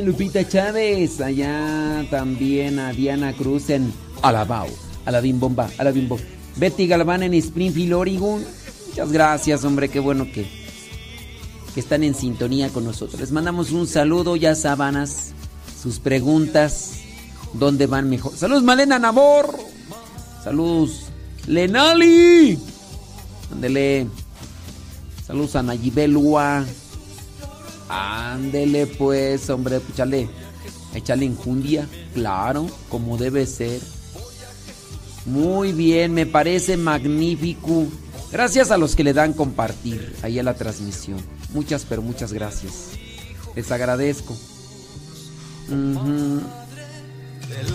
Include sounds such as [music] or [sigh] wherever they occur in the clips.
Lupita Chávez, allá también a Diana Cruz en Alabao, Aladín Bomba, Aladín Bomba. Betty Galván en Springfield, Oregon. Muchas gracias, hombre, qué bueno que, que están en sintonía con nosotros. Les mandamos un saludo, ya sabanas, sus preguntas, dónde van mejor. Saludos, Malena Nabor. Saludos, Lenali. Ándele. Saludos a Nayibelua. Ándele pues, hombre, échale, échale injundia, claro, como debe ser. Muy bien, me parece magnífico. Gracias a los que le dan compartir ahí a la transmisión. Muchas, pero muchas gracias. Les agradezco. Del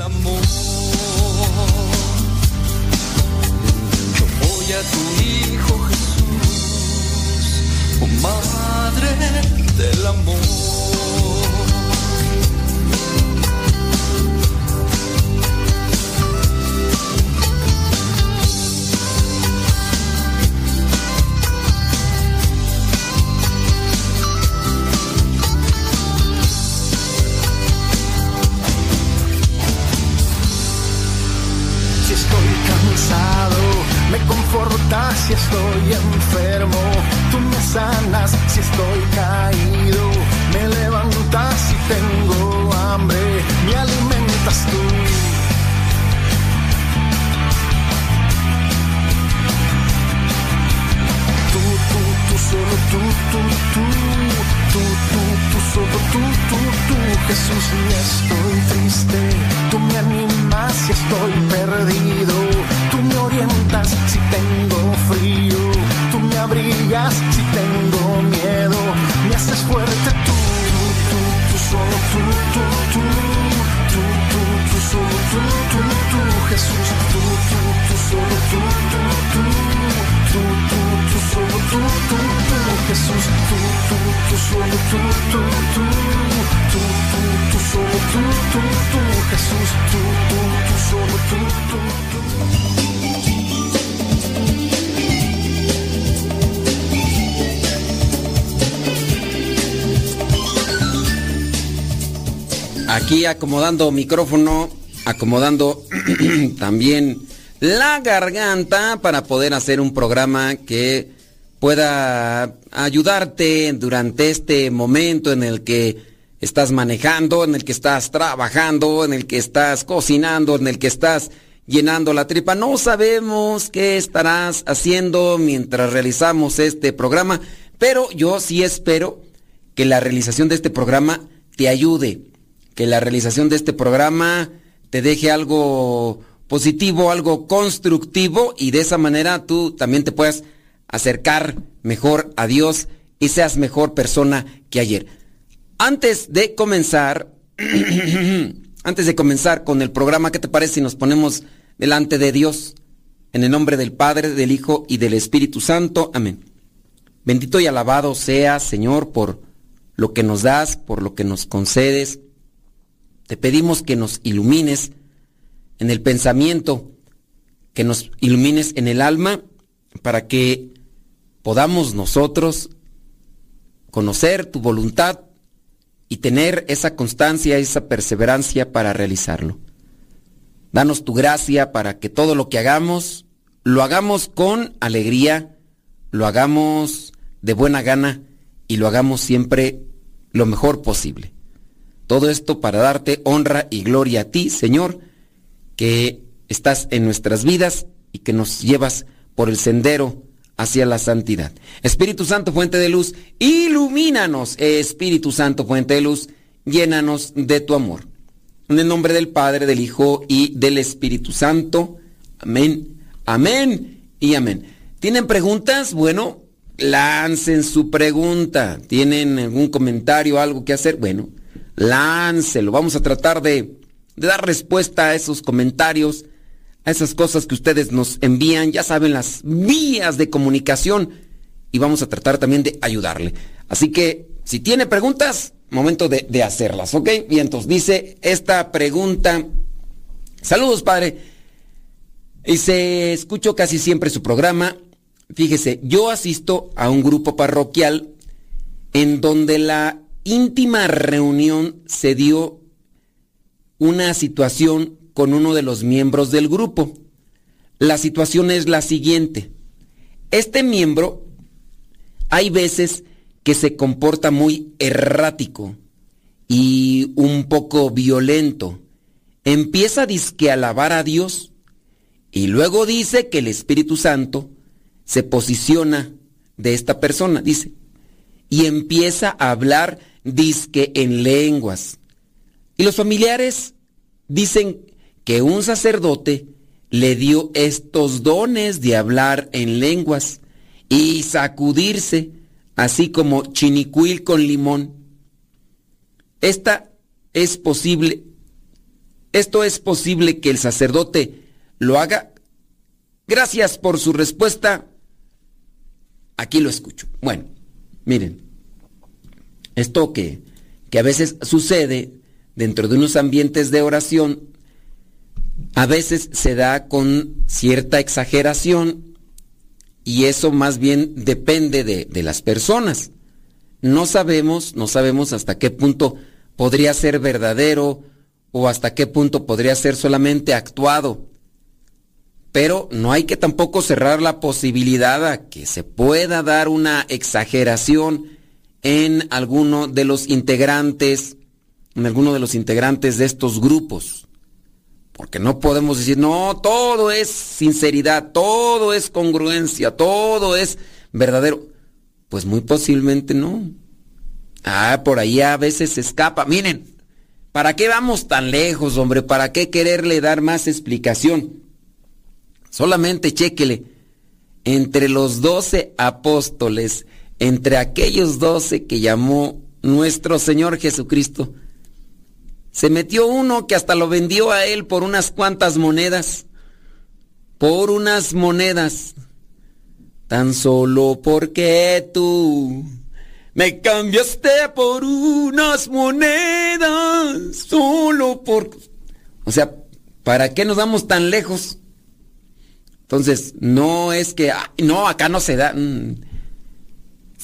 amor. Voy a tu hijo Jesús madre del amor. acomodando micrófono, acomodando [clears throat] también la garganta para poder hacer un programa que pueda ayudarte durante este momento en el que estás manejando, en el que estás trabajando, en el que estás cocinando, en el que estás llenando la tripa. No sabemos qué estarás haciendo mientras realizamos este programa, pero yo sí espero que la realización de este programa te ayude, que la realización de este programa te deje algo positivo, algo constructivo y de esa manera tú también te puedas acercar mejor a Dios y seas mejor persona que ayer. Antes de comenzar, [clears throat] antes de comenzar con el programa, ¿qué te parece si nos ponemos delante de Dios? En el nombre del Padre, del Hijo y del Espíritu Santo. Amén. Bendito y alabado sea, Señor, por lo que nos das, por lo que nos concedes. Te pedimos que nos ilumines en el pensamiento, que nos ilumines en el alma, para que podamos nosotros conocer tu voluntad y tener esa constancia, esa perseverancia para realizarlo. Danos tu gracia para que todo lo que hagamos, lo hagamos con alegría, lo hagamos de buena gana y lo hagamos siempre lo mejor posible. Todo esto para darte honra y gloria a ti, Señor, que estás en nuestras vidas y que nos llevas por el sendero hacia la santidad. Espíritu Santo, fuente de luz, ilumínanos. Espíritu Santo, fuente de luz, llénanos de tu amor. En el nombre del Padre, del Hijo y del Espíritu Santo. Amén, amén y amén. ¿Tienen preguntas? Bueno, lancen su pregunta. ¿Tienen algún comentario, algo que hacer? Bueno, láncelo. Vamos a tratar de, dar respuesta a esos comentarios a esas cosas que ustedes nos envían, ya saben las vías de comunicación y vamos a tratar también de ayudarle. Así que si tiene preguntas, momento de, de hacerlas, ¿ok? Y entonces dice esta pregunta, saludos padre, se escucho casi siempre su programa. Fíjese, yo asisto a un grupo parroquial en donde la íntima reunión se dio una situación con uno de los miembros del grupo. La situación es la siguiente. Este miembro hay veces que se comporta muy errático y un poco violento. Empieza a alabar a Dios y luego dice que el Espíritu Santo se posiciona de esta persona, dice, y empieza a hablar disque en lenguas. Y los familiares dicen que un sacerdote le dio estos dones de hablar en lenguas y sacudirse, así como chinicuil con limón. Esta es posible, esto es posible que el sacerdote lo haga. Gracias por su respuesta. Aquí lo escucho. Bueno, miren, esto que, que a veces sucede dentro de unos ambientes de oración a veces se da con cierta exageración y eso más bien depende de, las personas. No sabemos, no sabemos hasta qué punto podría ser verdadero o hasta qué punto podría ser solamente actuado. Pero no hay que tampoco cerrar la posibilidad a que se pueda dar una exageración en alguno de los integrantes, en alguno de los integrantes de estos grupos. Porque no podemos decir, no, todo es sinceridad, todo es congruencia, todo es verdadero. Pues muy posiblemente no. Ah, por ahí a veces se escapa. Miren, ¿para qué vamos tan lejos, hombre? ¿Para qué quererle dar más explicación? Solamente chéquele. Entre los doce apóstoles, entre aquellos doce que llamó nuestro Señor Jesucristo, se metió uno que hasta lo vendió a él por unas cuantas monedas. Por unas monedas. Tan solo porque tú me cambiaste por unas monedas. Solo por... O sea, ¿para qué nos vamos tan lejos? Entonces, no es que, no, acá no se da. Mm.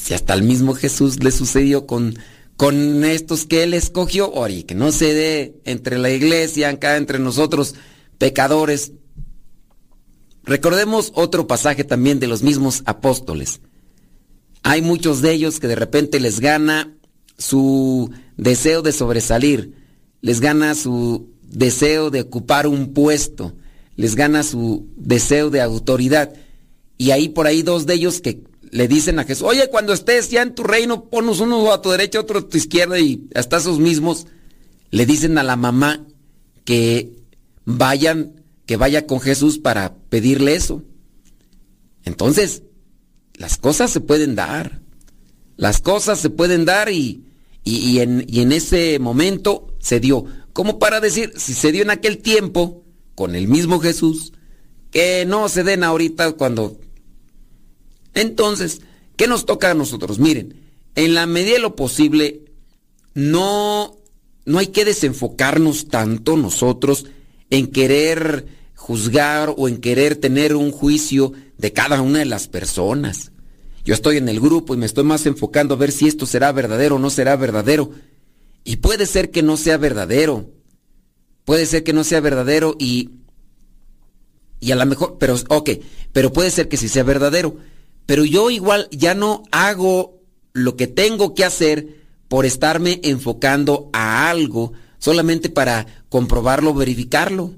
Si hasta el mismo Jesús le sucedió con con estos que él escogió, ori, que no se dé entre la iglesia, acá entre nosotros, pecadores. Recordemos otro pasaje también de los mismos apóstoles. Hay muchos de ellos que de repente les gana su deseo de sobresalir, les gana su deseo de ocupar un puesto, les gana su deseo de autoridad. Y ahí por ahí dos de ellos que le dicen a Jesús, oye, cuando estés ya en tu reino, ponos uno a tu derecha, otro a tu izquierda y hasta esos mismos le dicen a la mamá que vayan, que vaya con Jesús para pedirle eso. Entonces, las cosas se pueden dar. Las cosas se pueden dar y, y, en, y en ese momento se dio. Como para decir, si se dio en aquel tiempo, con el mismo Jesús, que no se den ahorita cuando... Entonces, ¿qué nos toca a nosotros? Miren, en la medida de lo posible, no, no hay que desenfocarnos tanto nosotros en querer juzgar o en querer tener un juicio de cada una de las personas. Yo estoy en el grupo y me estoy más enfocando a ver si esto será verdadero o no será verdadero. Y puede ser que no sea verdadero. Puede ser que no sea verdadero y y a lo mejor, pero, ok, pero puede ser que sí sea verdadero. Pero yo igual ya no hago lo que tengo que hacer por estarme enfocando a algo solamente para comprobarlo, verificarlo.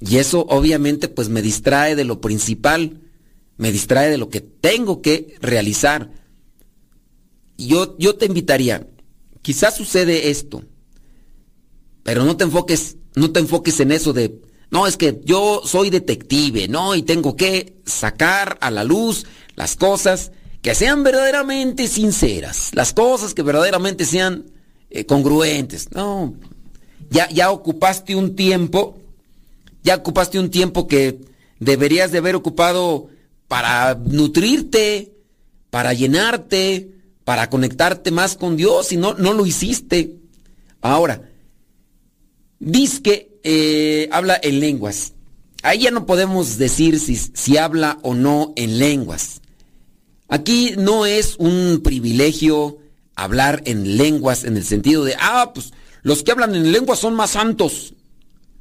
Y eso obviamente pues me distrae de lo principal, me distrae de lo que tengo que realizar. Yo, yo te invitaría, quizás sucede esto, pero no te enfoques, no te enfoques en eso de no, es que yo soy detective, ¿no? Y tengo que sacar a la luz las cosas que sean verdaderamente sinceras, las cosas que verdaderamente sean eh, congruentes. No, ya, ya ocupaste un tiempo, ya ocupaste un tiempo que deberías de haber ocupado para nutrirte, para llenarte, para conectarte más con Dios y no, no lo hiciste. Ahora, dice que eh, habla en lenguas. Ahí ya no podemos decir si, si habla o no en lenguas. Aquí no es un privilegio hablar en lenguas en el sentido de, ah, pues los que hablan en lenguas son más santos.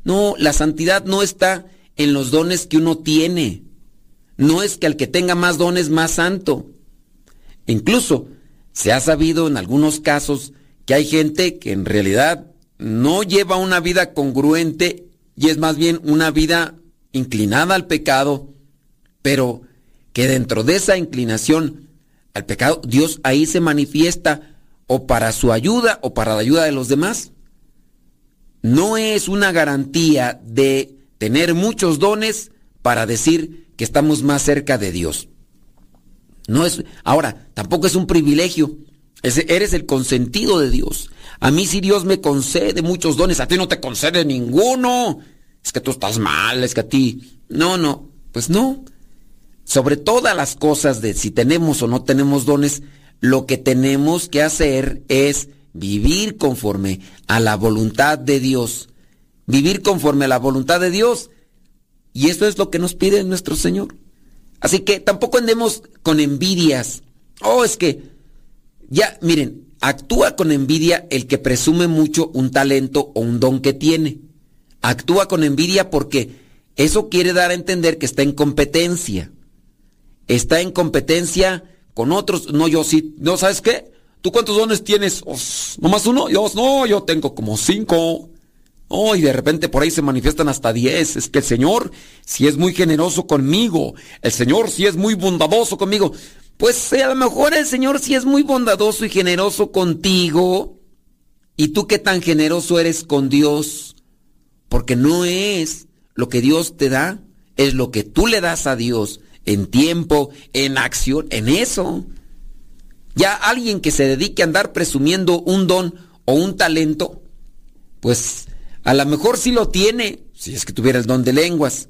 No, la santidad no está en los dones que uno tiene. No es que el que tenga más dones más santo. Incluso se ha sabido en algunos casos que hay gente que en realidad no lleva una vida congruente y es más bien una vida inclinada al pecado, pero que dentro de esa inclinación al pecado, Dios ahí se manifiesta o para su ayuda o para la ayuda de los demás. No es una garantía de tener muchos dones para decir que estamos más cerca de Dios. No es, ahora, tampoco es un privilegio. eres el consentido de Dios. A mí si Dios me concede muchos dones, a ti no te concede ninguno. Es que tú estás mal, es que a ti... No, no, pues no. Sobre todas las cosas de si tenemos o no tenemos dones, lo que tenemos que hacer es vivir conforme a la voluntad de Dios. Vivir conforme a la voluntad de Dios. Y eso es lo que nos pide nuestro Señor. Así que tampoco andemos con envidias. Oh, es que, ya, miren, Actúa con envidia el que presume mucho un talento o un don que tiene. Actúa con envidia porque eso quiere dar a entender que está en competencia. Está en competencia con otros. No, yo sí. ¿No sabes qué? ¿Tú cuántos dones tienes? ¿No más uno? Yo, no, yo tengo como cinco. Oh, y de repente por ahí se manifiestan hasta diez. Es que el Señor sí es muy generoso conmigo. El Señor sí es muy bondadoso conmigo. Pues a lo mejor el Señor sí es muy bondadoso y generoso contigo. ¿Y tú qué tan generoso eres con Dios? Porque no es lo que Dios te da, es lo que tú le das a Dios en tiempo, en acción, en eso. Ya alguien que se dedique a andar presumiendo un don o un talento, pues a lo mejor sí lo tiene, si es que tuviera el don de lenguas,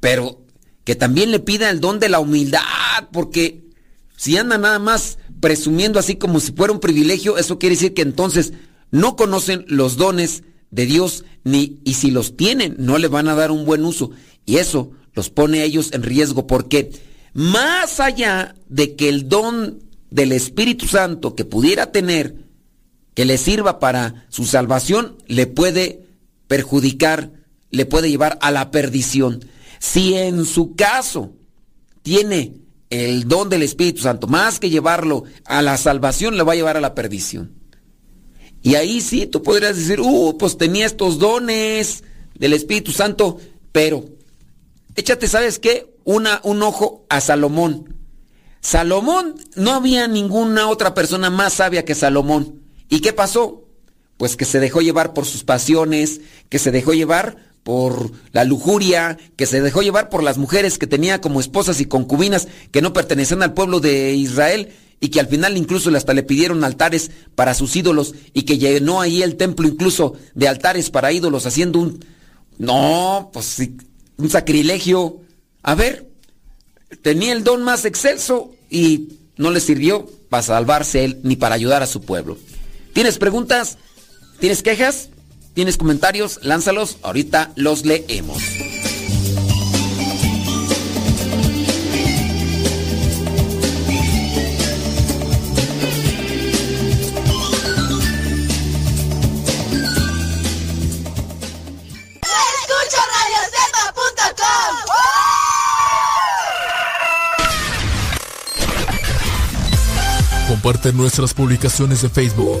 pero que también le pida el don de la humildad, porque si anda nada más presumiendo así como si fuera un privilegio, eso quiere decir que entonces no conocen los dones de Dios ni y si los tienen no le van a dar un buen uso y eso los pone a ellos en riesgo porque más allá de que el don del Espíritu Santo que pudiera tener que le sirva para su salvación le puede perjudicar, le puede llevar a la perdición. Si en su caso tiene el don del Espíritu Santo, más que llevarlo a la salvación, le va a llevar a la perdición. Y ahí sí, tú podrías decir, uh, pues tenía estos dones del Espíritu Santo, pero échate, ¿sabes qué? Una, un ojo a Salomón. Salomón, no había ninguna otra persona más sabia que Salomón. ¿Y qué pasó? Pues que se dejó llevar por sus pasiones, que se dejó llevar por la lujuria, que se dejó llevar por las mujeres que tenía como esposas y concubinas que no pertenecían al pueblo de Israel y que al final incluso hasta le pidieron altares para sus ídolos y que llenó ahí el templo incluso de altares para ídolos haciendo un... No, pues un sacrilegio. A ver, tenía el don más excelso y no le sirvió para salvarse él ni para ayudar a su pueblo. ¿Tienes preguntas? ¿Tienes quejas? ¿Tienes comentarios? Lánzalos, ahorita los leemos. Comparte nuestras publicaciones de Facebook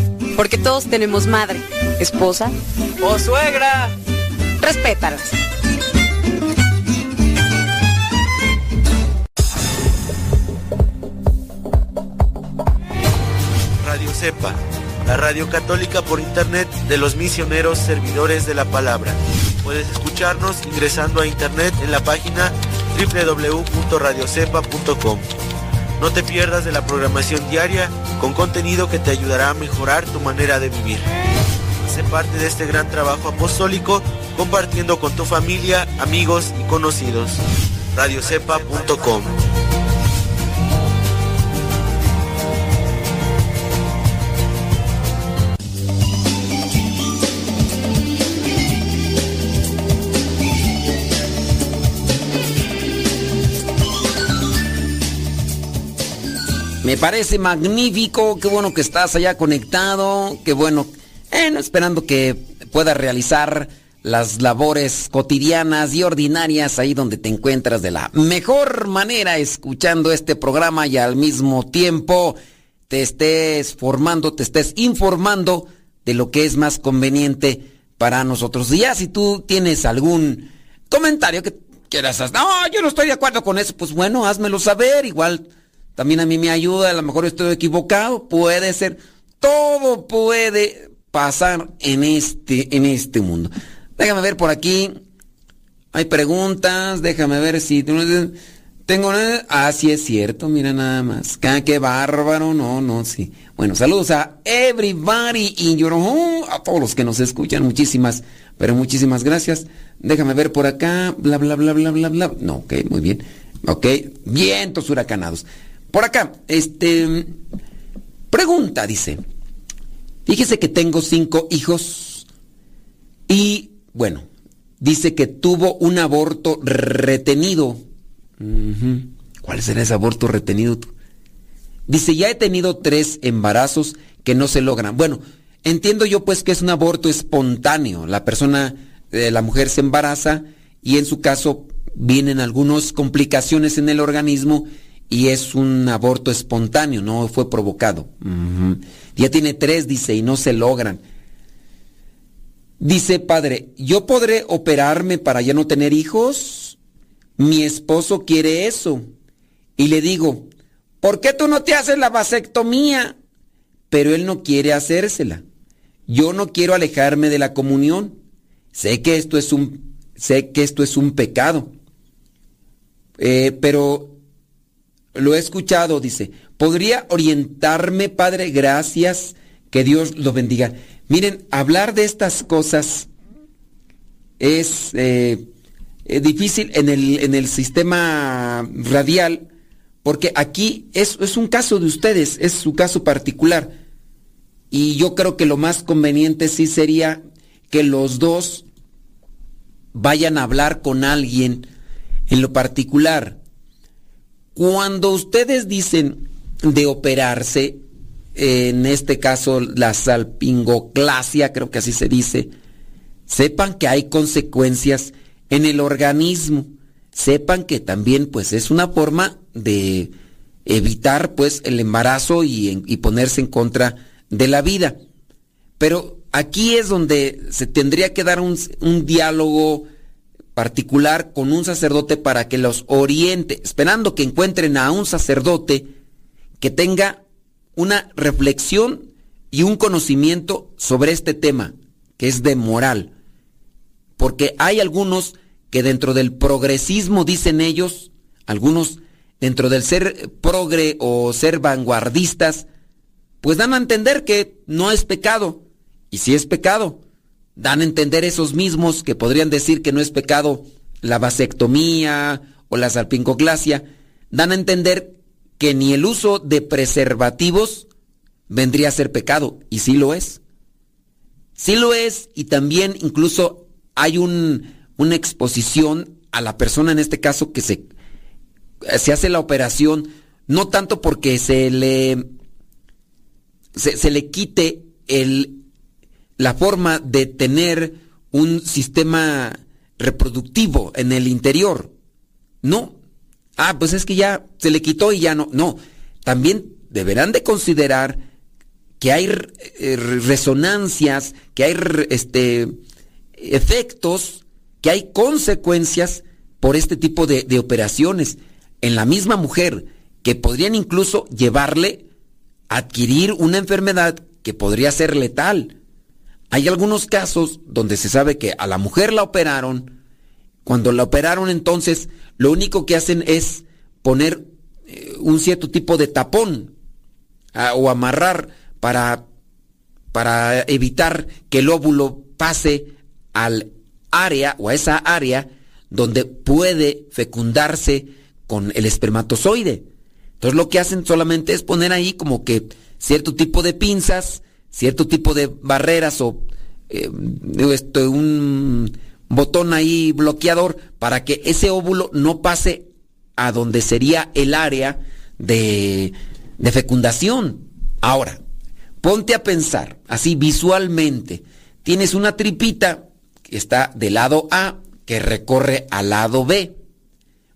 Porque todos tenemos madre, esposa o suegra. Respétalas. Radio Cepa, la radio católica por internet de los misioneros servidores de la palabra. Puedes escucharnos ingresando a internet en la página www.radiocepa.com. No te pierdas de la programación diaria con contenido que te ayudará a mejorar tu manera de vivir. Sé parte de este gran trabajo apostólico compartiendo con tu familia, amigos y conocidos. radiocepa.com parece magnífico, qué bueno que estás allá conectado, qué bueno, esperando que puedas realizar las labores cotidianas y ordinarias ahí donde te encuentras de la mejor manera escuchando este programa y al mismo tiempo te estés formando, te estés informando de lo que es más conveniente para nosotros. Y ya si tú tienes algún comentario que quieras hacer, no, yo no estoy de acuerdo con eso, pues bueno, házmelo saber, igual también a mí me ayuda, a lo mejor estoy equivocado, puede ser, todo puede pasar en este, en este mundo. Déjame ver por aquí, hay preguntas, déjame ver si tengo Ah, sí es cierto, mira nada más. Qué bárbaro, no, no, sí. Bueno, saludos a everybody in your home, a todos los que nos escuchan, muchísimas, pero muchísimas gracias. Déjame ver por acá, bla, bla, bla, bla, bla, bla. No, ok, muy bien. Ok, vientos huracanados. Por acá, este. Pregunta, dice. Fíjese que tengo cinco hijos y, bueno, dice que tuvo un aborto retenido. ¿Cuál será ese aborto retenido? Dice, ya he tenido tres embarazos que no se logran. Bueno, entiendo yo pues que es un aborto espontáneo. La persona, eh, la mujer se embaraza y en su caso vienen algunas complicaciones en el organismo y es un aborto espontáneo, no fue provocado. Ya tiene tres, dice, y no se logran. Dice, padre, ¿yo podré operarme para ya no tener hijos? Mi esposo quiere eso. y le digo, ¿por qué tú no te haces la vasectomía? Pero él no quiere hacérsela. Yo no quiero alejarme de la comunión. Sé que esto es un, sé que esto es un pecado. Eh, pero lo he escuchado, dice, ¿podría orientarme, Padre? Gracias, que Dios lo bendiga. Miren, hablar de estas cosas es eh, difícil en el, en el sistema radial, porque aquí es, es un caso de ustedes, es su caso particular. Y yo creo que lo más conveniente sí sería que los dos vayan a hablar con alguien en lo particular. Cuando ustedes dicen de operarse, en este caso la salpingoclasia, creo que así se dice, sepan que hay consecuencias en el organismo. Sepan que también pues es una forma de evitar pues el embarazo y, ponerse en contra de la vida. Pero aquí es donde se tendría que dar un, un diálogo particular con un sacerdote para que los oriente, esperando que encuentren a un sacerdote que tenga una reflexión y un conocimiento sobre este tema, que es de moral. Porque hay algunos que dentro del progresismo, dicen ellos, algunos dentro del ser progre o ser vanguardistas, pues dan a entender que no es pecado. Y si es pecado, dan a entender esos mismos que podrían decir que no es pecado la vasectomía o la salpingoglasia, dan a entender que ni el uso de preservativos vendría a ser pecado, y sí lo es. Sí lo es, y también incluso hay un, una exposición a la persona en este caso que se, se hace la operación, no tanto porque se le, se le quite el, la forma de tener un sistema reproductivo en el interior. No. Ah, pues es que ya se le quitó y ya no. No. También deberán de considerar que hay eh, resonancias, que hay este, efectos, que hay consecuencias por este tipo de, de operaciones en la misma mujer que podrían incluso llevarle a adquirir una enfermedad que podría ser letal. Hay algunos casos donde se sabe que a la mujer la operaron, cuando la operaron entonces lo único que hacen es poner eh, un cierto tipo de tapón ah, o amarrar para, para evitar que el óvulo pase al área o a esa área donde puede fecundarse con el espermatozoide. Entonces lo que hacen solamente es poner ahí como que cierto tipo de pinzas cierto tipo de barreras o eh, un botón ahí bloqueador para que ese óvulo no pase a donde sería el área de, de fecundación. Ahora, ponte a pensar, así visualmente, tienes una tripita que está del lado A que recorre al lado B.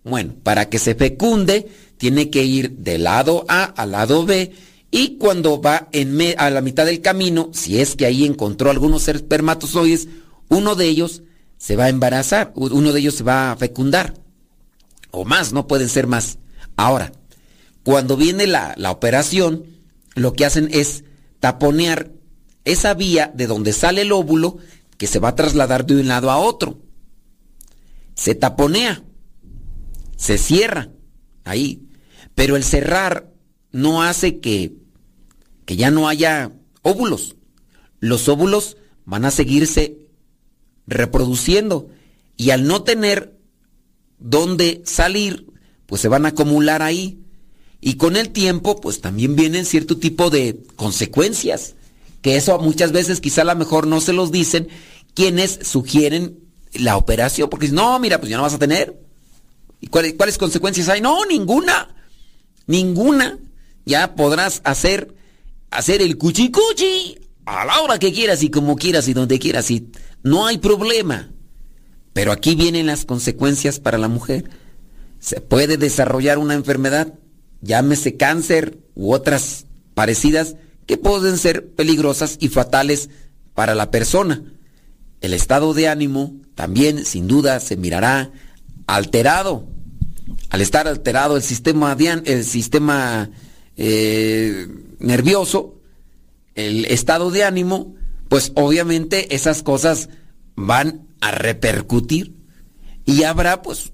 Bueno, para que se fecunde, tiene que ir del lado A al lado B y cuando va en a la mitad del camino, si es que ahí encontró algunos espermatozoides, uno de ellos se va a embarazar, uno de ellos se va a fecundar. O más, no pueden ser más. Ahora, cuando viene la, la operación, lo que hacen es taponear esa vía de donde sale el óvulo que se va a trasladar de un lado a otro. Se taponea, se cierra ahí. Pero el cerrar no hace que que ya no haya óvulos. Los óvulos van a seguirse reproduciendo y al no tener dónde salir, pues se van a acumular ahí. Y con el tiempo, pues también vienen cierto tipo de consecuencias, que eso muchas veces quizá a lo mejor no se los dicen quienes sugieren la operación, porque no, mira, pues ya no vas a tener. ¿Y cuáles, cuáles consecuencias hay? No, ninguna, ninguna. Ya podrás hacer hacer el cuchicuchi a la hora que quieras y como quieras y donde quieras y no hay problema. Pero aquí vienen las consecuencias para la mujer. Se puede desarrollar una enfermedad, llámese cáncer u otras parecidas, que pueden ser peligrosas y fatales para la persona. El estado de ánimo también sin duda se mirará alterado. al estar alterado el sistema, el sistema eh, nervioso, el estado de ánimo, pues obviamente esas cosas van a repercutir y habrá pues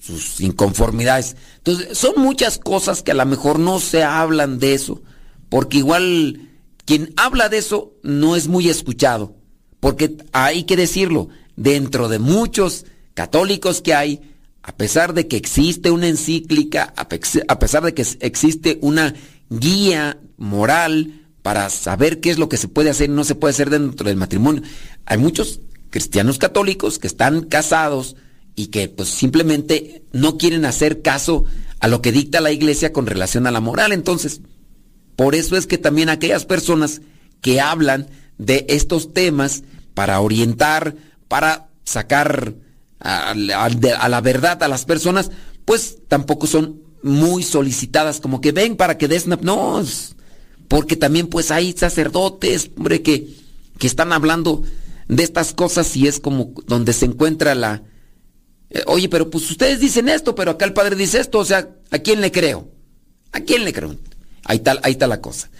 sus inconformidades. Entonces, son muchas cosas que a lo mejor no se hablan de eso, porque igual quien habla de eso no es muy escuchado, porque hay que decirlo, dentro de muchos católicos que hay, a pesar de que existe una encíclica, a pesar de que existe una guía moral para saber qué es lo que se puede hacer y no se puede hacer dentro del matrimonio, hay muchos cristianos católicos que están casados y que pues simplemente no quieren hacer caso a lo que dicta la iglesia con relación a la moral. Entonces, por eso es que también aquellas personas que hablan de estos temas para orientar, para sacar a, la verdad a las personas, pues tampoco son muy solicitadas, como que ven para que des... No, porque también pues hay sacerdotes, hombre, que, que están hablando de estas cosas y es como donde se encuentra la... Eh, oye, pero pues ustedes dicen esto, pero acá el padre dice esto, o sea, ¿a quién le creo? ¿A quién le creo? Ahí está, ahí está la cosa.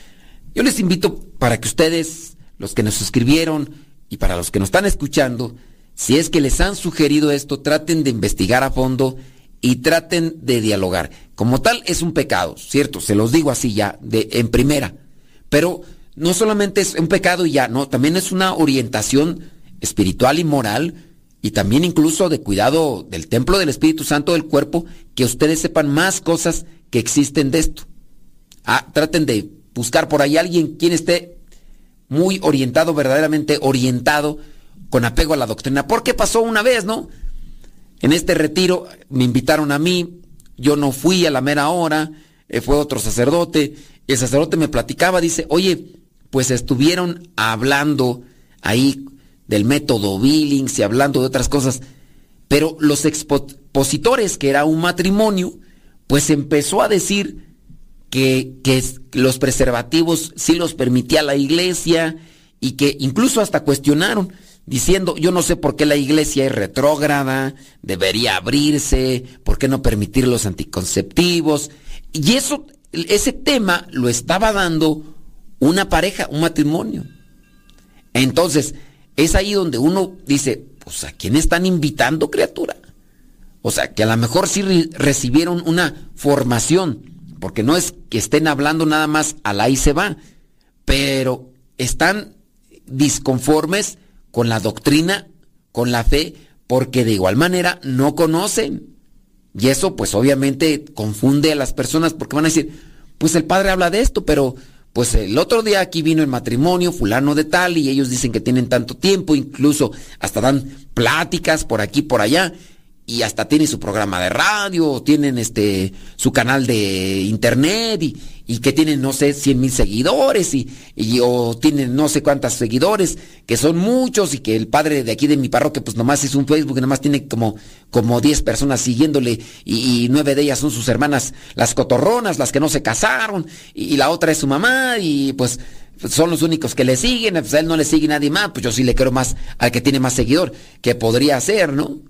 Yo les invito para que ustedes, los que nos escribieron y para los que nos están escuchando, si es que les han sugerido esto, traten de investigar a fondo y traten de dialogar. Como tal, es un pecado, ¿cierto? Se los digo así ya, de, en primera. Pero no solamente es un pecado y ya, no, también es una orientación espiritual y moral y también incluso de cuidado del templo del Espíritu Santo del cuerpo, que ustedes sepan más cosas que existen de esto. Ah, traten de buscar por ahí alguien quien esté muy orientado, verdaderamente orientado, con apego a la doctrina. Porque pasó una vez, ¿no? En este retiro me invitaron a mí, yo no fui a la mera hora, eh, fue otro sacerdote, y el sacerdote me platicaba, dice, oye, pues estuvieron hablando ahí del método Billings y hablando de otras cosas, pero los expositores, que era un matrimonio, pues empezó a decir que, que los preservativos sí los permitía la iglesia y que incluso hasta cuestionaron, diciendo, yo no sé por qué la iglesia es retrógrada, debería abrirse, por qué no permitir los anticonceptivos. Y eso, ese tema lo estaba dando una pareja, un matrimonio. Entonces, es ahí donde uno dice, pues a quién están invitando criatura. O sea, que a lo mejor sí recibieron una formación, porque no es que estén hablando nada más a la y se va, pero están disconformes con la doctrina, con la fe, porque de igual manera no conocen. Y eso pues obviamente confunde a las personas porque van a decir, pues el padre habla de esto, pero pues el otro día aquí vino el matrimonio fulano de tal y ellos dicen que tienen tanto tiempo, incluso hasta dan pláticas por aquí por allá y hasta tienen su programa de radio, tienen este su canal de internet y, y que tienen no sé 100 mil seguidores y, y, o tienen no sé cuántos seguidores que son muchos y que el padre de aquí de mi parroquia pues nomás es un Facebook nomás tiene como como 10 personas siguiéndole y, nueve de ellas son sus hermanas las cotorronas las que no se casaron y, la otra es su mamá y pues son los únicos que le siguen, pues a él no le sigue nadie más, pues yo sí le quiero más al que tiene más seguidor, que podría ser, ¿no?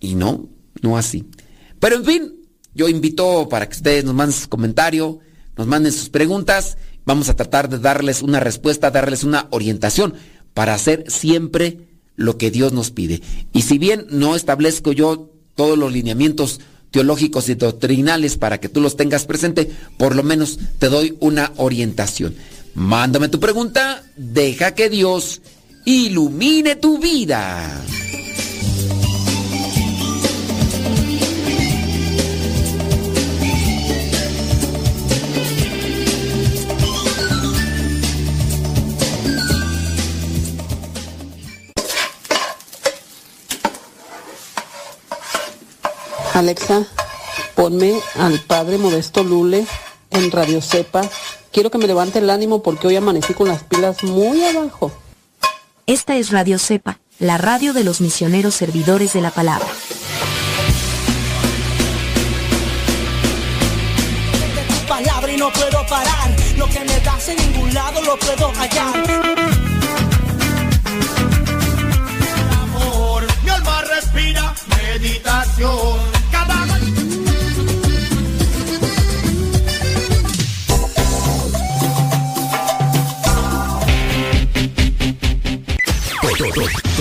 Y no, no así. Pero en fin, yo invito para que ustedes nos manden sus comentarios, nos manden sus preguntas. Vamos a tratar de darles una respuesta, darles una orientación para hacer siempre lo que Dios nos pide. Y si bien no establezco yo todos los lineamientos teológicos y doctrinales para que tú los tengas presente, por lo menos te doy una orientación. Mándame tu pregunta, deja que Dios ilumine tu vida. Alexa, ponme al padre Modesto Lule en Radio Cepa. Quiero que me levante el ánimo porque hoy amanecí con las pilas muy abajo. Esta es Radio Cepa, la radio de los misioneros servidores de la palabra. palabra y no puedo parar. Lo que me das en ningún lado lo puedo hallar. Amor, mi alma respira meditación.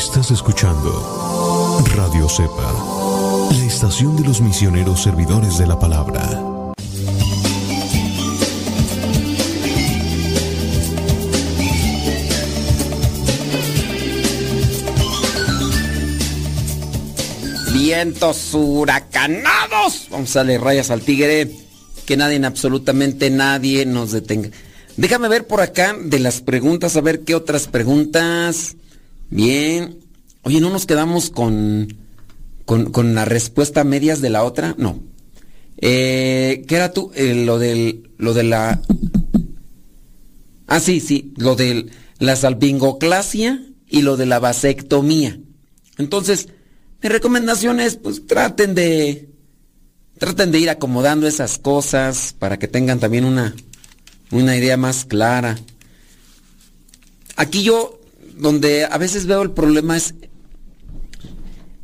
Estás escuchando Radio Cepa, la estación de los misioneros servidores de la palabra. Vientos huracanados. Vamos a darle rayas al tigre. Que nadie, absolutamente nadie nos detenga. Déjame ver por acá de las preguntas, a ver qué otras preguntas. Bien. Oye, ¿no nos quedamos con, con, la respuesta medias de la otra? No. Eh, ¿Qué era tú? Eh, lo del. Lo de la. Ah, sí, sí. Lo de la salpingoclasia y lo de la vasectomía. Entonces, mi recomendación es, pues traten de. Traten de ir acomodando esas cosas para que tengan también una, una idea más clara. Aquí yo donde a veces veo el problema es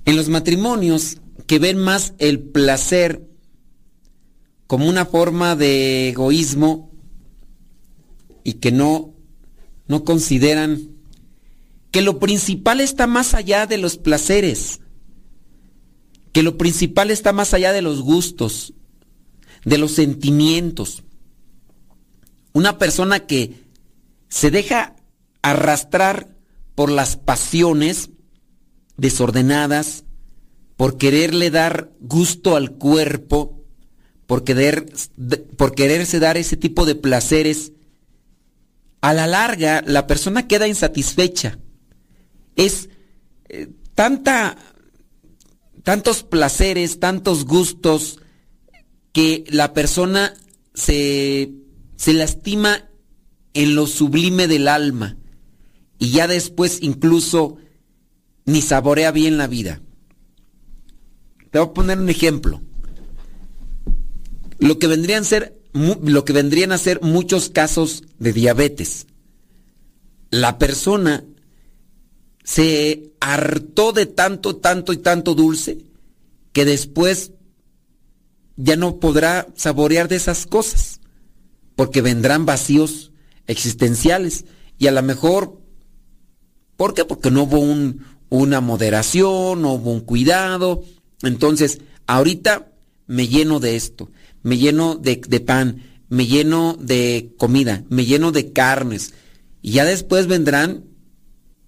en los matrimonios que ven más el placer como una forma de egoísmo y que no, no consideran que lo principal está más allá de los placeres, que lo principal está más allá de los gustos, de los sentimientos. Una persona que se deja arrastrar por las pasiones desordenadas, por quererle dar gusto al cuerpo, por, querer, por quererse dar ese tipo de placeres, a la larga la persona queda insatisfecha. Es eh, tanta, tantos placeres, tantos gustos, que la persona se, se lastima en lo sublime del alma y ya después incluso ni saborea bien la vida. Te voy a poner un ejemplo. Lo que vendrían a ser, lo que vendrían a ser muchos casos de diabetes. La persona se hartó de tanto, tanto y tanto dulce que después ya no podrá saborear de esas cosas, porque vendrán vacíos existenciales y a lo mejor ¿Por qué? Porque no hubo una moderación, no hubo un cuidado. Entonces, ahorita me lleno de esto, me lleno de, pan, me lleno de comida, me lleno de carnes. Y ya después vendrán,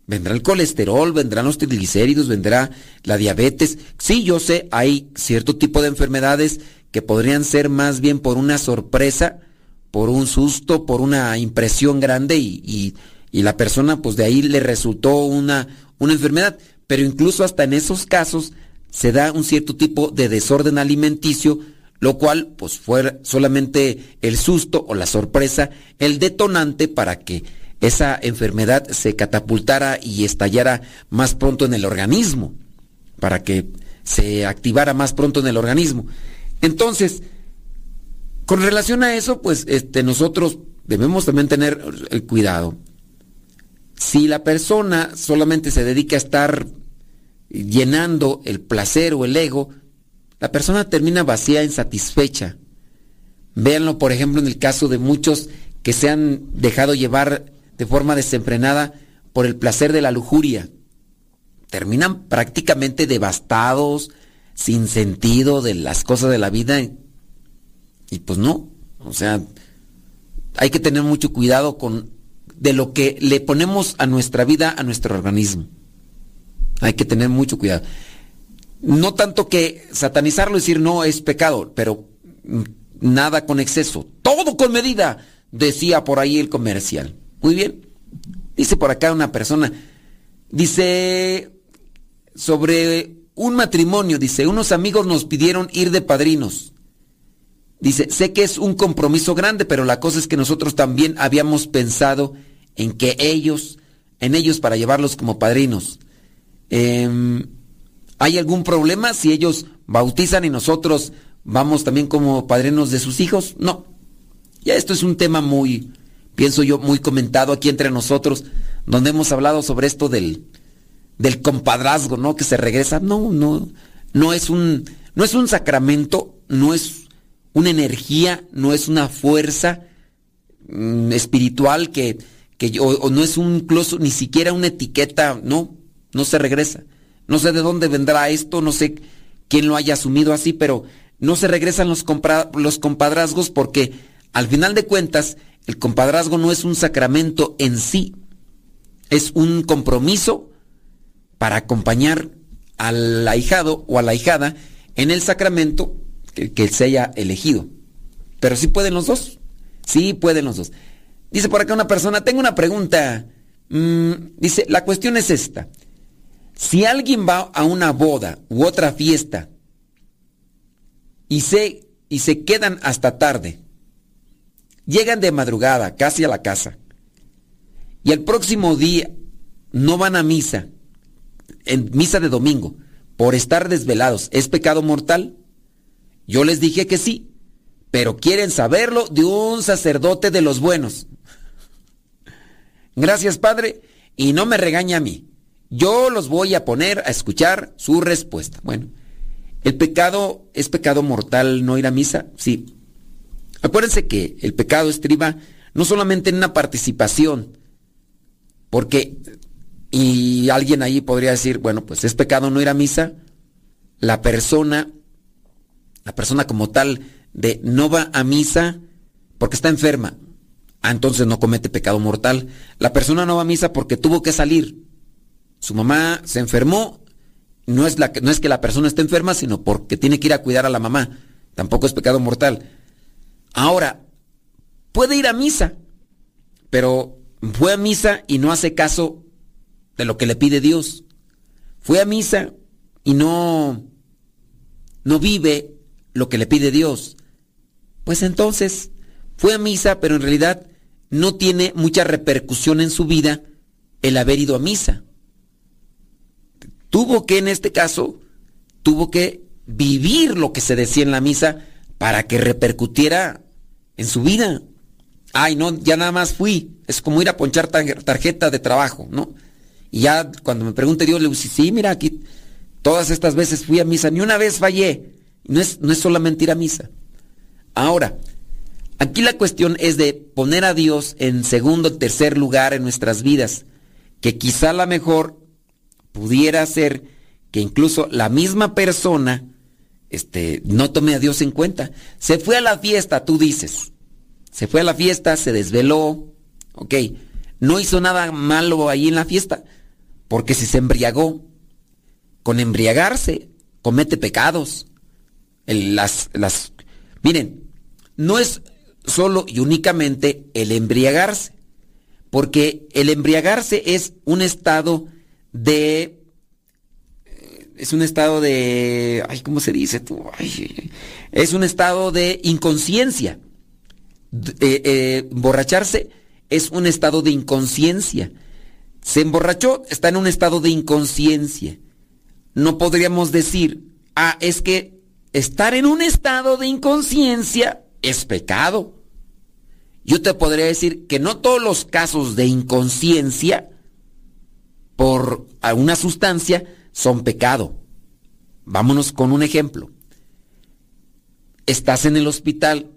vendrá el colesterol, vendrán los triglicéridos, vendrá la diabetes. Sí, yo sé, hay cierto tipo de enfermedades que podrían ser más bien por una sorpresa, por un susto, por una impresión grande y la persona pues de ahí le resultó una, una enfermedad. Pero incluso hasta en esos casos se da un cierto tipo de desorden alimenticio, lo cual pues fue solamente el susto o la sorpresa, el detonante para que esa enfermedad se catapultara y estallara más pronto en el organismo, para que se activara más pronto en el organismo. Entonces, con relación a eso, pues este, nosotros debemos también tener el cuidado. Si la persona solamente se dedica a estar llenando el placer o el ego, la persona termina vacía, insatisfecha. Véanlo, por ejemplo, en el caso de muchos que se han dejado llevar de forma desenfrenada por el placer de la lujuria. Terminan prácticamente devastados, sin sentido de las cosas de la vida. Y pues no, o sea, hay que tener mucho cuidado con de lo que le ponemos a nuestra vida, a nuestro organismo. Hay que tener mucho cuidado. No tanto que satanizarlo y decir no es pecado, pero nada con exceso. Todo con medida, decía por ahí el comercial. Muy bien. Dice por acá una persona, dice sobre un matrimonio, dice, unos amigos nos pidieron ir de padrinos. Dice, sé que es un compromiso grande, pero la cosa es que nosotros también habíamos pensado en que ellos, en ellos para llevarlos como padrinos. Em, ¿Hay algún problema si ellos bautizan y nosotros vamos también como padrinos de sus hijos? No. Ya esto es un tema muy, pienso yo, muy comentado aquí entre nosotros, donde hemos hablado sobre esto del, del compadrazgo, ¿no? Que se regresa. No, no, no es un, no es un sacramento, no es una energía, no es una fuerza mm, espiritual que, que o, no es un incluso ni siquiera una etiqueta, no, no se regresa. No sé de dónde vendrá esto, no sé quién lo haya asumido así, pero no se regresan los, los compadrazgos porque al final de cuentas el compadrazgo no es un sacramento en sí, es un compromiso para acompañar al ahijado o a la ahijada en el sacramento que, se haya elegido. Pero sí pueden los dos. Sí pueden los dos. Dice por acá una persona, tengo una pregunta. Mm, dice, la cuestión es esta. Si alguien va a una boda u otra fiesta y se, y se quedan hasta tarde, llegan de madrugada casi a la casa y el próximo día no van a misa, en misa de domingo, por estar desvelados, ¿es pecado mortal? Yo les dije que sí, pero quieren saberlo de un sacerdote de los buenos. Gracias, Padre, y no me regaña a mí. Yo los voy a poner a escuchar su respuesta. Bueno, ¿el pecado es pecado mortal no ir a misa? Sí. Acuérdense que el pecado estriba no solamente en una participación, porque, y alguien ahí podría decir, bueno, pues es pecado no ir a misa, la persona la persona como tal de no va a misa porque está enferma, ah, entonces no comete pecado mortal. La persona no va a misa porque tuvo que salir. Su mamá se enfermó, no es, la, no es que la persona esté enferma, sino porque tiene que ir a cuidar a la mamá. Tampoco es pecado mortal. Ahora, puede ir a misa, pero fue a misa y no hace caso de lo que le pide Dios. Fue a misa y no, no vive lo que le pide Dios. Pues entonces fue a misa, pero en realidad no tiene mucha repercusión en su vida el haber ido a misa. Tuvo que, en este caso, tuvo que vivir lo que se decía en la misa para que repercutiera en su vida. Ay, no, ya nada más fui. Es como ir a ponchar tarjeta de trabajo, ¿no? Y ya cuando me pregunte Dios, le digo, sí, mira, aquí todas estas veces fui a misa, ni una vez fallé. No es, no es solamente ir a misa. Ahora, aquí la cuestión es de poner a Dios en segundo tercer lugar en nuestras vidas, que quizá la mejor pudiera ser que incluso la misma persona este, no tome a Dios en cuenta. Se fue a la fiesta, tú dices. Se fue a la fiesta, se desveló, ok. No hizo nada malo ahí en la fiesta, porque si se embriagó, con embriagarse comete pecados las, las... Miren, no es solo y únicamente el embriagarse, porque el embriagarse es un estado de... Es un estado de... Ay, ¿cómo se dice tú? es un estado de inconsciencia. Eh, eh, emborracharse es un estado de inconsciencia. Se emborrachó, está en un estado de inconsciencia. No podríamos decir, ah, es que estar en un estado de inconsciencia es pecado. Yo te podría decir que no todos los casos de inconsciencia por alguna sustancia son pecado. Vámonos con un ejemplo. Estás en el hospital,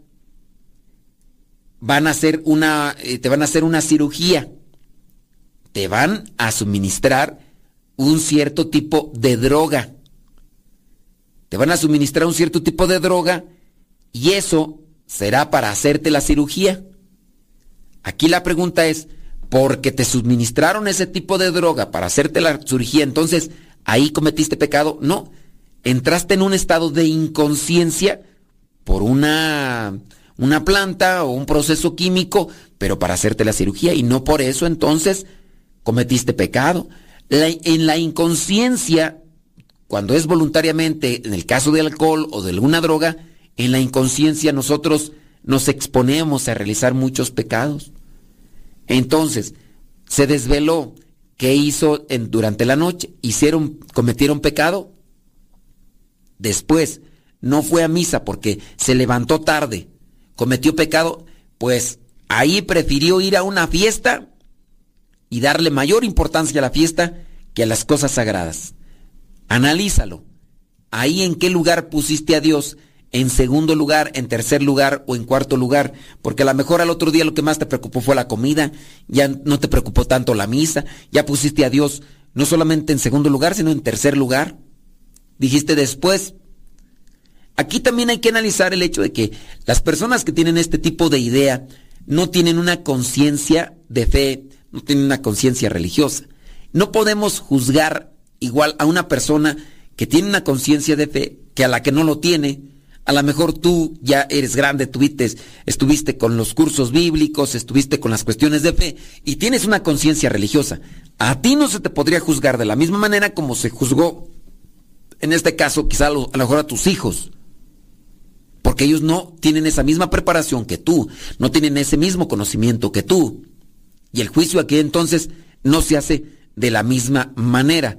van a hacer una, eh, te van a hacer una cirugía, te van a suministrar un cierto tipo de droga te van a suministrar un cierto tipo de droga y eso será para hacerte la cirugía. Aquí la pregunta es, porque te suministraron ese tipo de droga para hacerte la cirugía, entonces ahí cometiste pecado? No, entraste en un estado de inconsciencia por una, una planta o un proceso químico, pero para hacerte la cirugía y no por eso entonces cometiste pecado. en la inconsciencia cuando es voluntariamente, en el caso del alcohol o de alguna droga, en la inconsciencia nosotros nos exponemos a realizar muchos pecados. Entonces, se desveló. ¿qué hizo en, durante la noche? ¿Hicieron, cometieron pecado? Después, no fue a misa porque se levantó tarde, cometió pecado, pues ahí prefirió ir a una fiesta y darle mayor importancia a la fiesta que a las cosas sagradas. Analízalo. Ahí en qué lugar pusiste a Dios, en segundo lugar, en tercer lugar o en cuarto lugar, porque a lo mejor al otro día lo que más te preocupó fue la comida, ya no te preocupó tanto la misa, ya pusiste a Dios no solamente en segundo lugar, sino en tercer lugar. Dijiste después. Aquí también hay que analizar el hecho de que las personas que tienen este tipo de idea no tienen una conciencia de fe, no tienen una conciencia religiosa. No podemos juzgar igual a una persona que tiene una conciencia de fe que a la que no lo tiene. A lo mejor tú ya eres grande, tuviste, estuviste con los cursos bíblicos, estuviste con las cuestiones de fe y tienes una conciencia religiosa. A ti no se te podría juzgar de la misma manera como se juzgó, en este caso, quizá a lo, a lo mejor a tus hijos. Porque ellos no tienen esa misma preparación que tú, no tienen ese mismo conocimiento que tú. Y el juicio aquí entonces no se hace de la misma manera.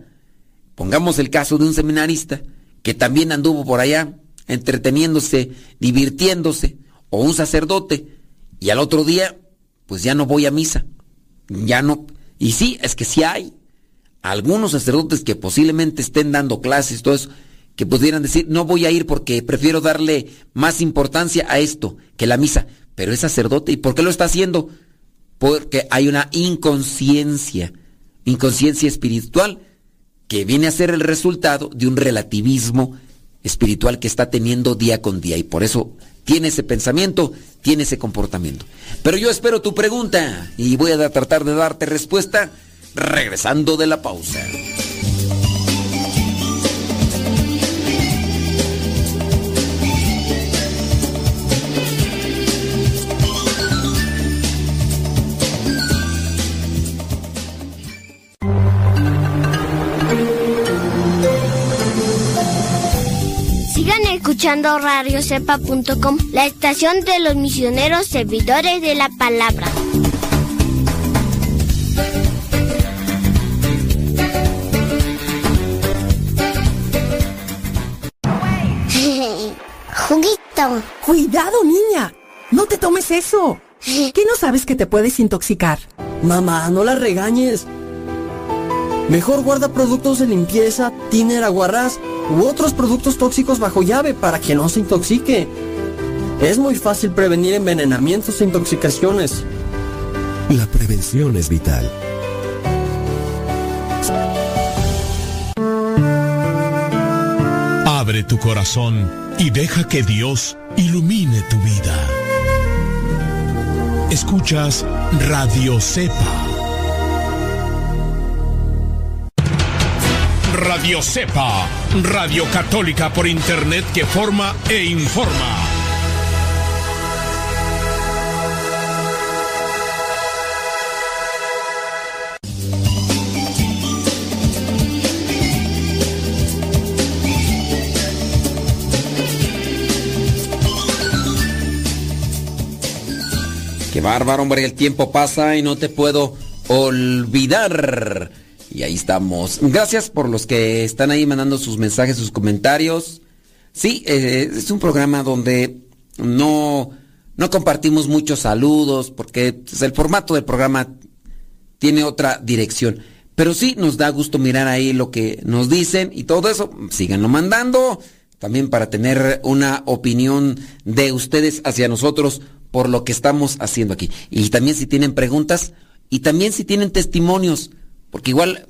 Pongamos el caso de un seminarista que también anduvo por allá entreteniéndose, divirtiéndose, o un sacerdote, y al otro día, pues ya no voy a misa. Ya no. Y sí, es que sí hay algunos sacerdotes que posiblemente estén dando clases, todo eso, que pudieran decir, no voy a ir porque prefiero darle más importancia a esto que la misa. Pero es sacerdote, ¿y por qué lo está haciendo? Porque hay una inconsciencia, inconsciencia espiritual, que viene a ser el resultado de un relativismo espiritual que está teniendo día con día. Y por eso tiene ese pensamiento, tiene ese comportamiento. Pero yo espero tu pregunta y voy a tratar de darte respuesta regresando de la pausa. Escuchando radiocepa.com, la estación de los misioneros servidores de la palabra. [laughs] Juguito. Cuidado, niña. No te tomes eso. [laughs] ¿Qué no sabes que te puedes intoxicar? Mamá, no la regañes. Mejor guarda productos de limpieza, tiner, aguarrás u otros productos tóxicos bajo llave para que no se intoxique. Es muy fácil prevenir envenenamientos e intoxicaciones. La prevención es vital. Abre tu corazón y deja que Dios ilumine tu vida. Escuchas Radio Cepa. Radio Cepa, Radio Católica por Internet que forma e informa. Qué bárbaro, hombre, el tiempo pasa y no te puedo olvidar. Y ahí estamos. Gracias por los que están ahí mandando sus mensajes, sus comentarios. Sí, eh, es un programa donde no, no compartimos muchos saludos porque pues, el formato del programa tiene otra dirección. Pero sí nos da gusto mirar ahí lo que nos dicen y todo eso. Síganlo mandando. También para tener una opinión de ustedes hacia nosotros por lo que estamos haciendo aquí. Y también si tienen preguntas y también si tienen testimonios. Porque igual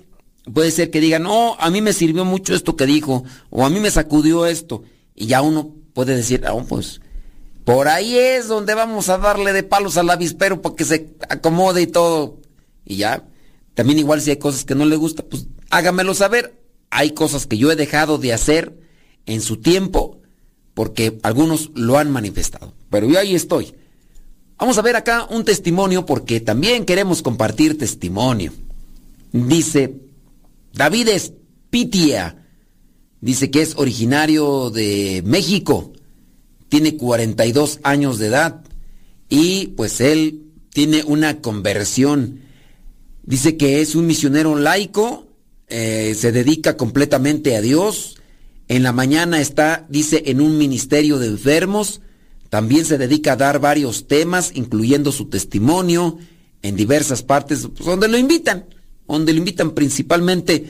puede ser que digan, no, a mí me sirvió mucho esto que dijo, o a mí me sacudió esto. Y ya uno puede decir, ah, pues, por ahí es donde vamos a darle de palos al avispero para que se acomode y todo. Y ya, también igual si hay cosas que no le gusta, pues hágamelo saber. Hay cosas que yo he dejado de hacer en su tiempo porque algunos lo han manifestado. Pero yo ahí estoy. Vamos a ver acá un testimonio porque también queremos compartir testimonio. Dice David Espitia, dice que es originario de México, tiene 42 años de edad y pues él tiene una conversión. Dice que es un misionero laico, eh, se dedica completamente a Dios. En la mañana está, dice, en un ministerio de enfermos. También se dedica a dar varios temas, incluyendo su testimonio, en diversas partes, donde lo invitan, donde lo invitan principalmente,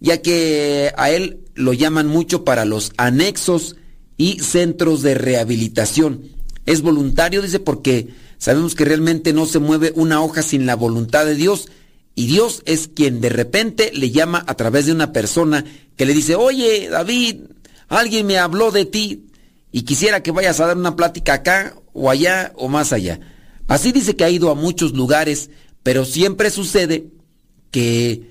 ya que a él lo llaman mucho para los anexos y centros de rehabilitación. Es voluntario, dice, porque sabemos que realmente no se mueve una hoja sin la voluntad de Dios. Y Dios es quien de repente le llama a través de una persona que le dice, oye, David, alguien me habló de ti y quisiera que vayas a dar una plática acá o allá o más allá. Así dice que ha ido a muchos lugares, pero siempre sucede que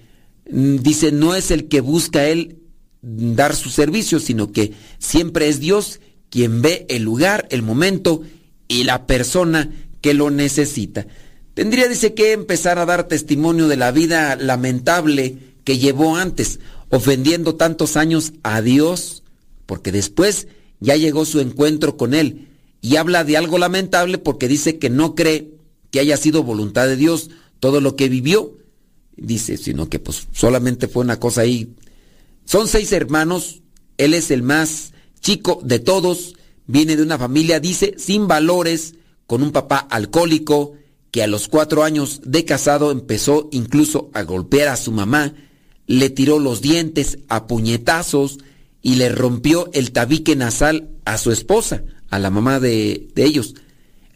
mm, dice no es el que busca él dar su servicio, sino que siempre es Dios quien ve el lugar, el momento y la persona que lo necesita. Tendría, dice, que empezar a dar testimonio de la vida lamentable que llevó antes, ofendiendo tantos años a Dios, porque después ya llegó su encuentro con Él y habla de algo lamentable porque dice que no cree que haya sido voluntad de Dios todo lo que vivió. Dice, sino que pues solamente fue una cosa ahí. Son seis hermanos, él es el más chico de todos, viene de una familia, dice, sin valores, con un papá alcohólico, que a los cuatro años de casado empezó incluso a golpear a su mamá, le tiró los dientes a puñetazos y le rompió el tabique nasal a su esposa a la mamá de, ellos.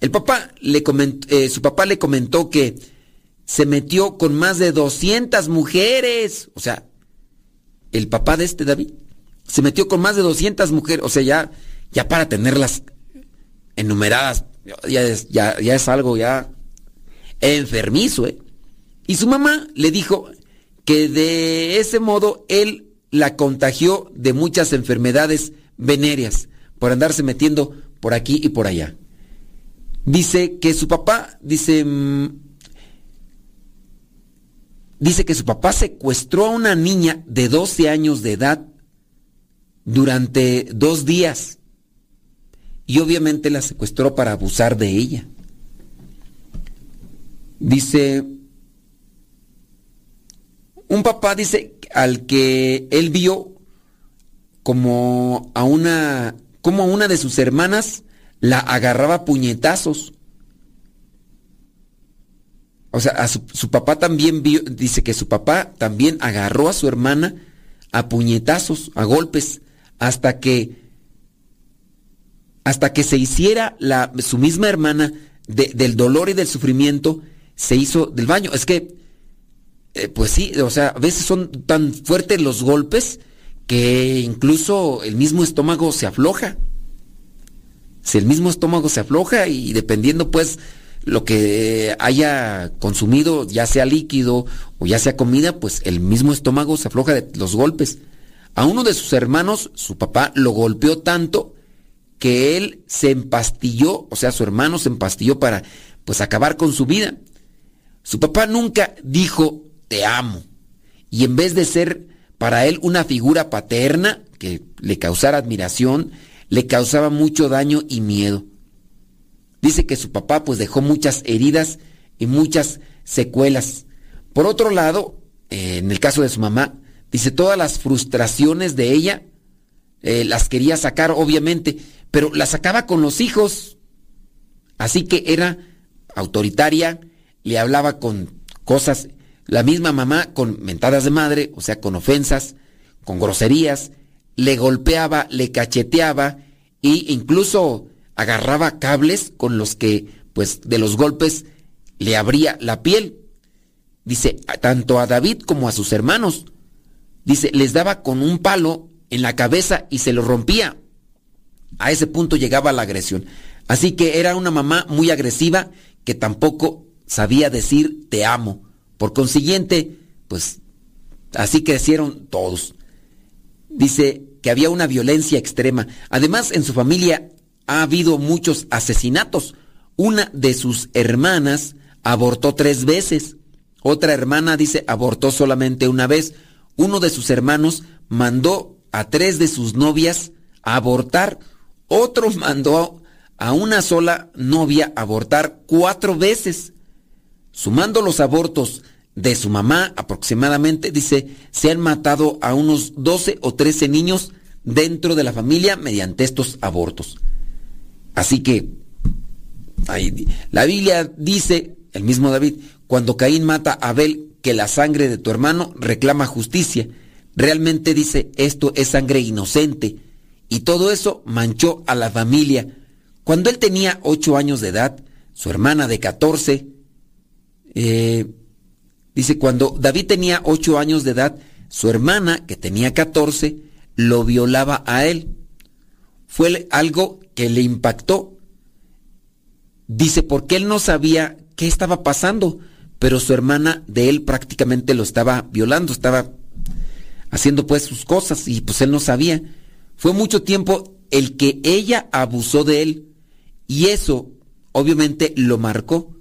El papá le comentó, eh, su papá le comentó que se metió con más de 200 mujeres. O sea, el papá de este David se metió con más de 200 mujeres. O sea, ya, ya para tenerlas enumeradas, ya es, algo ya enfermizo, ¿eh? Y su mamá le dijo que de ese modo él la contagió de muchas enfermedades venéreas por andarse metiendo por aquí y por allá. Dice que su papá, dice, mm, dice que su papá secuestró a una niña de 12 años de edad durante dos días y obviamente la secuestró para abusar de ella. Dice, un papá dice al que él vio como a una como una de sus hermanas la agarraba puñetazos. O sea, a su, papá también vio, dice que su papá también agarró a su hermana a puñetazos, a golpes, hasta que hasta que se hiciera la, su misma hermana del dolor y del sufrimiento, se hizo del baño. Es que, eh, pues sí, o sea, a veces son tan fuertes los golpes que incluso el mismo estómago se afloja. Si el mismo estómago se afloja y dependiendo pues lo que haya consumido, ya sea líquido o ya sea comida, pues el mismo estómago se afloja de los golpes. A uno de sus hermanos, su papá lo golpeó tanto que él se empastilló, o sea, su hermano se empastilló para pues acabar con su vida. Su papá nunca dijo te amo. Y en vez de ser para él una figura paterna que le causara admiración, le causaba mucho daño y miedo. Dice que su papá pues dejó muchas heridas y muchas secuelas. Por otro lado, eh, en el caso de su mamá, dice todas las frustraciones de ella eh, las quería sacar obviamente, pero las sacaba con los hijos. Así que era autoritaria, le hablaba con cosas la misma mamá con mentadas de madre, o sea, con ofensas, con groserías, le golpeaba, le cacheteaba e incluso agarraba cables con los que, pues, de los golpes le abría la piel. Dice, tanto a David como a sus hermanos. Dice, les daba con un palo en la cabeza y se lo rompía. A ese punto llegaba la agresión. Así que era una mamá muy agresiva que tampoco sabía decir te amo por consiguiente, pues así crecieron todos. Dice que había una violencia extrema. Además, en su familia ha habido muchos asesinatos. Una de sus hermanas abortó tres veces. Otra hermana dice abortó solamente una vez. Uno de sus hermanos mandó a tres de sus novias a abortar. Otro [laughs] mandó a una sola novia abortar cuatro veces. Sumando los abortos de su mamá aproximadamente, dice, se han matado a unos 12 o 13 niños dentro de la familia mediante estos abortos. Así que ahí, la Biblia dice, el mismo David, cuando Caín mata a Abel, que la sangre de tu hermano reclama justicia. Realmente dice, esto es sangre inocente. Y todo eso manchó a la familia. Cuando él tenía ocho años de edad, su hermana de 14, eh, dice, cuando David tenía ocho años de edad, su hermana, que tenía 14, lo violaba a él. Fue algo que le impactó. Dice, porque él no sabía qué estaba pasando, pero su hermana de él prácticamente lo estaba violando, estaba haciendo pues sus cosas y pues él no sabía. Fue mucho tiempo el que ella abusó de él y eso obviamente lo marcó.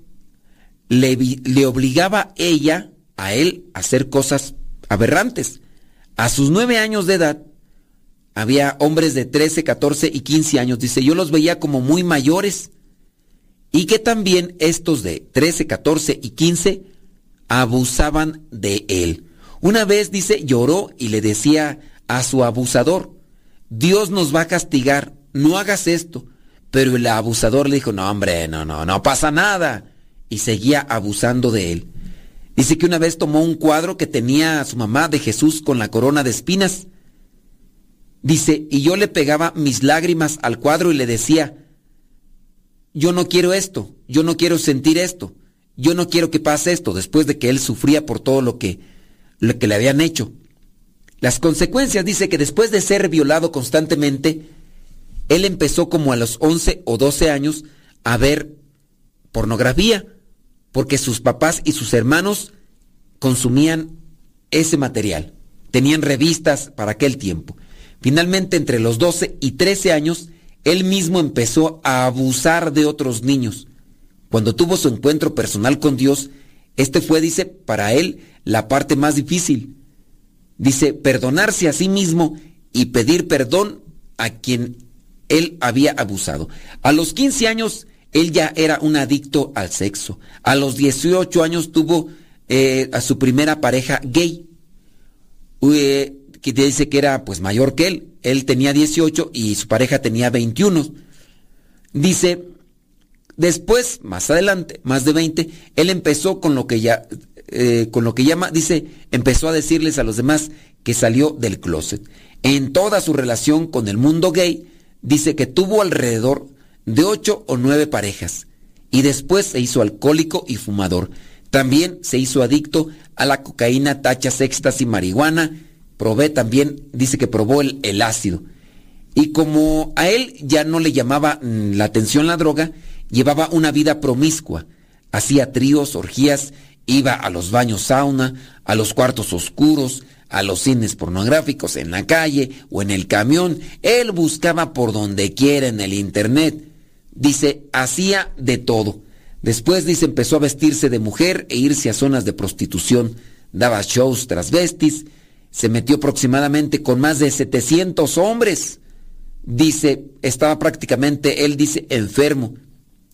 Le, le obligaba ella a él a hacer cosas aberrantes. A sus nueve años de edad, había hombres de 13, 14 y 15 años. Dice, yo los veía como muy mayores. Y que también estos de 13, 14 y 15 abusaban de él. Una vez, dice, lloró y le decía a su abusador, Dios nos va a castigar, no hagas esto. Pero el abusador le dijo, no hombre, no, no, no pasa nada. Y seguía abusando de él. Dice que una vez tomó un cuadro que tenía a su mamá de Jesús con la corona de espinas. Dice, y yo le pegaba mis lágrimas al cuadro y le decía, yo no quiero esto, yo no quiero sentir esto, yo no quiero que pase esto, después de que él sufría por todo lo que, lo que le habían hecho. Las consecuencias dice que después de ser violado constantemente, él empezó como a los 11 o 12 años a ver pornografía, porque sus papás y sus hermanos consumían ese material, tenían revistas para aquel tiempo. Finalmente, entre los 12 y 13 años, él mismo empezó a abusar de otros niños. Cuando tuvo su encuentro personal con Dios, este fue, dice, para él la parte más difícil. Dice, perdonarse a sí mismo y pedir perdón a quien él había abusado. A los 15 años, él ya era un adicto al sexo. A los 18 años tuvo eh, a su primera pareja gay. Eh, que dice que era pues mayor que él. Él tenía 18 y su pareja tenía 21. Dice, después, más adelante, más de 20, él empezó con lo que ya, eh, con lo que llama, dice, empezó a decirles a los demás que salió del closet. En toda su relación con el mundo gay, dice que tuvo alrededor de 8 o 9 parejas. Y después se hizo alcohólico y fumador. También se hizo adicto a la cocaína, tachas, éxtasis, marihuana, probé también, dice que probó el, ácido. Y como a él ya no le llamaba mm, la atención la droga, llevaba una vida promiscua. Hacía tríos, orgías, iba a los baños sauna, a los cuartos oscuros, a los cines pornográficos en la calle o en el camión. Él buscaba por donde quiera en el internet. Dice, hacía de todo. Después, dice, empezó a vestirse de mujer e irse a zonas de prostitución. Daba shows transvestis se metió aproximadamente con más de 700 hombres. Dice, estaba prácticamente, él dice, enfermo.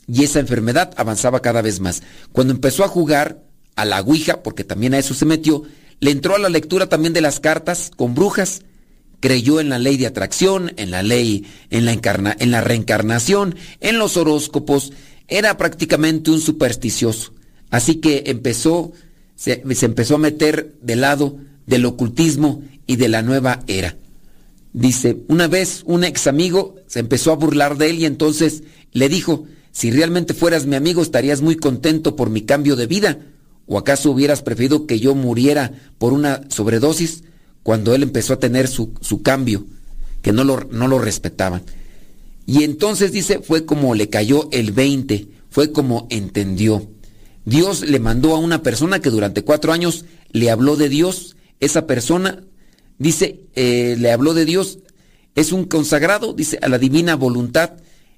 Y esa enfermedad avanzaba cada vez más. Cuando empezó a jugar a la Ouija, porque también a eso se metió, le entró a la lectura también de las cartas con brujas. Creyó en la ley de atracción, en la ley, en la, encarna, en la reencarnación, en los horóscopos. Era prácticamente un supersticioso. Así que empezó, se, se empezó a meter de lado del ocultismo y de la nueva era. Dice, una vez un ex amigo se empezó a burlar de él y entonces le dijo, si realmente fueras mi amigo estarías muy contento por mi cambio de vida, o acaso hubieras preferido que yo muriera por una sobredosis cuando él empezó a tener su, su cambio, que no lo, no lo respetaban. Y entonces dice, fue como le cayó el 20, fue como entendió. Dios le mandó a una persona que durante cuatro años le habló de Dios esa persona, dice, eh, le habló de Dios, es un consagrado, dice, a la divina voluntad.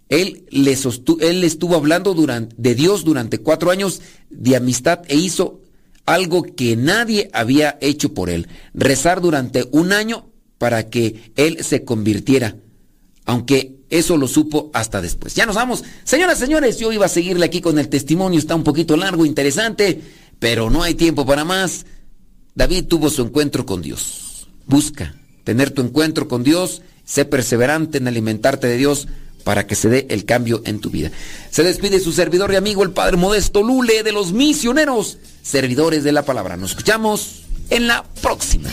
Él, le él estuvo hablando de Dios durante cuatro años de amistad e hizo algo que nadie había hecho por él. Rezar durante un año para que él se convirtiera. Aunque eso lo supo hasta después. Ya nos vamos. Señoras, señores, yo iba a seguirle aquí con el testimonio, está un poquito largo, interesante. Pero no hay tiempo para más. David tuvo su encuentro con Dios. Busca tener tu encuentro con Dios, sé perseverante en alimentarte de Dios para que se dé el cambio en tu vida. Se despide su servidor y amigo el Padre Modesto Lule de los misioneros, servidores de la palabra. Nos escuchamos en la próxima.